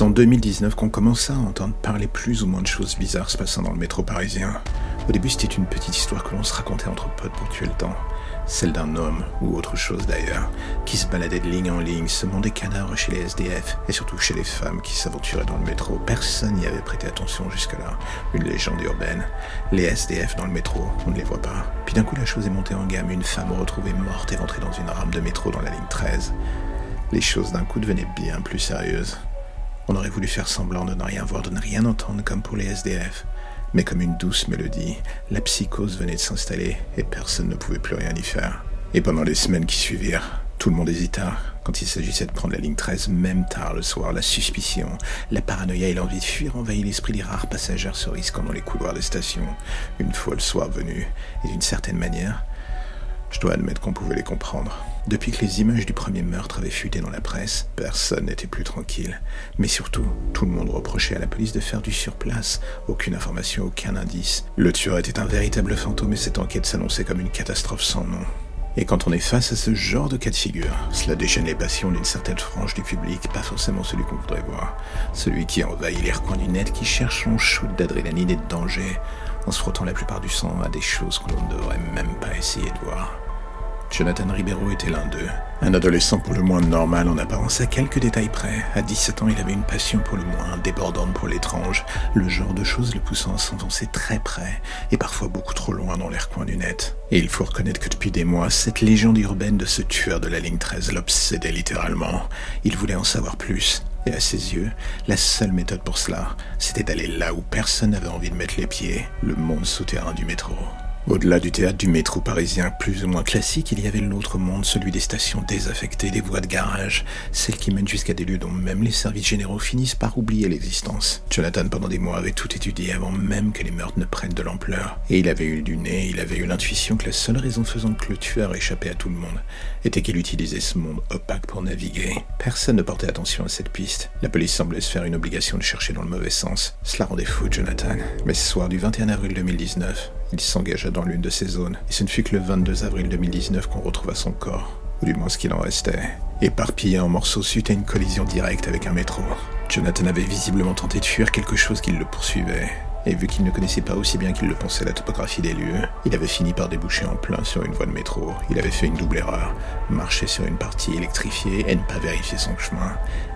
C'est en 2019 qu'on commença à entendre parler plus ou moins de choses bizarres se passant dans le métro parisien. Au début, c'était une petite histoire que l'on se racontait entre potes pour tuer le temps. Celle d'un homme, ou autre chose d'ailleurs, qui se baladait de ligne en ligne, semant des cadavres chez les SDF, et surtout chez les femmes qui s'aventuraient dans le métro. Personne n'y avait prêté attention jusque-là. Une légende urbaine. Les SDF dans le métro, on ne les voit pas. Puis d'un coup, la chose est montée en gamme. Une femme retrouvée morte éventrée dans une rame de métro dans la ligne 13. Les choses d'un coup devenaient bien plus sérieuses. On aurait voulu faire semblant de ne rien voir, de ne rien entendre comme pour les SDF. Mais comme une douce mélodie, la psychose venait de s'installer et personne ne pouvait plus rien y faire. Et pendant les semaines qui suivirent, tout le monde hésita quand il s'agissait de prendre la ligne 13, même tard le soir. La suspicion, la paranoïa et l'envie de fuir envahit l'esprit des rares passagers se risquant dans les couloirs des stations. Une fois le soir venu, et d'une certaine manière, je dois admettre qu'on pouvait les comprendre. Depuis que les images du premier meurtre avaient fuité dans la presse, personne n'était plus tranquille. Mais surtout, tout le monde reprochait à la police de faire du surplace. Aucune information, aucun indice. Le tueur était un véritable fantôme et cette enquête s'annonçait comme une catastrophe sans nom. Et quand on est face à ce genre de cas de figure, cela déchaîne les passions d'une certaine frange du public, pas forcément celui qu'on voudrait voir. Celui qui envahit les recoins du net, qui cherche son shoot d'adrénaline et de danger, en se frottant la plupart du sang à des choses que l'on ne devrait même pas essayer de voir. Jonathan Ribeiro était l'un d'eux. Un adolescent pour le moins normal en apparence à quelques détails près. À 17 ans, il avait une passion pour le moins débordante pour l'étrange, le genre de choses le poussant à s'enfoncer très près et parfois beaucoup trop loin dans les recoins du net. Et il faut reconnaître que depuis des mois, cette légende urbaine de ce tueur de la ligne 13 l'obsédait littéralement. Il voulait en savoir plus. Et à ses yeux, la seule méthode pour cela, c'était d'aller là où personne n'avait envie de mettre les pieds, le monde souterrain du métro. Au-delà du théâtre du métro parisien plus ou moins classique, il y avait l'autre monde, celui des stations désaffectées, des voies de garage, celles qui mènent jusqu'à des lieux dont même les services généraux finissent par oublier l'existence. Jonathan, pendant des mois, avait tout étudié avant même que les meurtres ne prennent de l'ampleur. Et il avait eu du nez, il avait eu l'intuition que la seule raison faisant que le tueur échappait à tout le monde était qu'il utilisait ce monde opaque pour naviguer. Personne ne portait attention à cette piste. La police semblait se faire une obligation de chercher dans le mauvais sens. Cela rendait fou Jonathan. Mais ce soir du 21 avril 2019, il s'engagea dans l'une de ces zones, et ce ne fut que le 22 avril 2019 qu'on retrouva son corps, ou du moins ce qu'il en restait, éparpillé en morceaux suite à une collision directe avec un métro. Jonathan avait visiblement tenté de fuir quelque chose qui le poursuivait, et vu qu'il ne connaissait pas aussi bien qu'il le pensait la topographie des lieux, il avait fini par déboucher en plein sur une voie de métro. Il avait fait une double erreur, marcher sur une partie électrifiée et ne pas vérifier son chemin.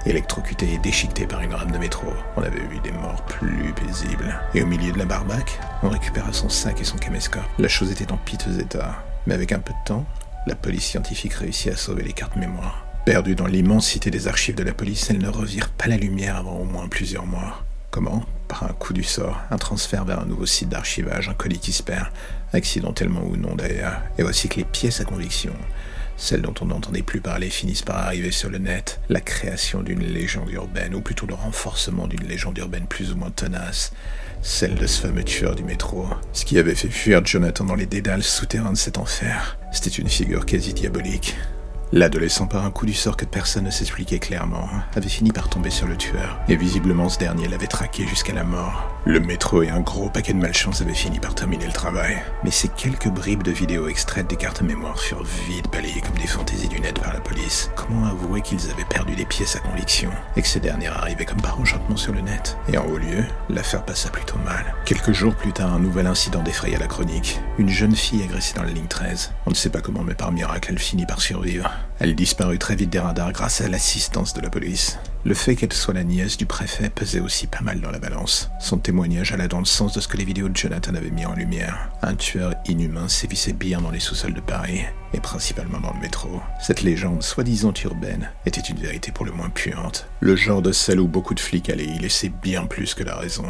Électrocuté et déchiqueté par une rame de métro, on avait eu des morts plus paisibles. Et au milieu de la barbaque, on récupéra son sac et son caméscope. La chose était en piteux état, mais avec un peu de temps, la police scientifique réussit à sauver les cartes mémoire. Perdues dans l'immensité des archives de la police, elles ne revirent pas la lumière avant au moins plusieurs mois. Comment? Par un coup du sort, un transfert vers un nouveau site d'archivage, un colis qui se perd, accidentellement ou non d'ailleurs. Et voici que les pièces à conviction, celles dont on n'entendait plus parler, finissent par arriver sur le net. La création d'une légende urbaine, ou plutôt le renforcement d'une légende urbaine plus ou moins tenace, celle de ce fameux tueur du métro. Ce qui avait fait fuir Jonathan dans les dédales souterrains de cet enfer, c'était une figure quasi diabolique. L'adolescent, par un coup du sort que personne ne s'expliquait clairement, avait fini par tomber sur le tueur, et visiblement ce dernier l'avait traqué jusqu'à la mort. Le métro et un gros paquet de malchance avaient fini par terminer le travail. Mais ces quelques bribes de vidéos extraites des cartes mémoire furent vite balayées comme des fantaisies du net par la police. Comment avouer qu'ils avaient perdu des pièces à conviction, et que ces dernières arrivaient comme par enchantement sur le net? Et en haut lieu, l'affaire passa plutôt mal. Quelques jours plus tard, un nouvel incident défraya la chronique. Une jeune fille agressée dans la ligne 13. On ne sait pas comment, mais par miracle, elle finit par survivre. Elle disparut très vite des radars grâce à l'assistance de la police. Le fait qu'elle soit la nièce du préfet pesait aussi pas mal dans la balance. Son témoignage alla dans le sens de ce que les vidéos de Jonathan avaient mis en lumière. Un tueur inhumain sévissait bien dans les sous-sols de Paris, et principalement dans le métro. Cette légende, soi-disant urbaine, était une vérité pour le moins puante. Le genre de celle où beaucoup de flics allaient y laisser bien plus que la raison.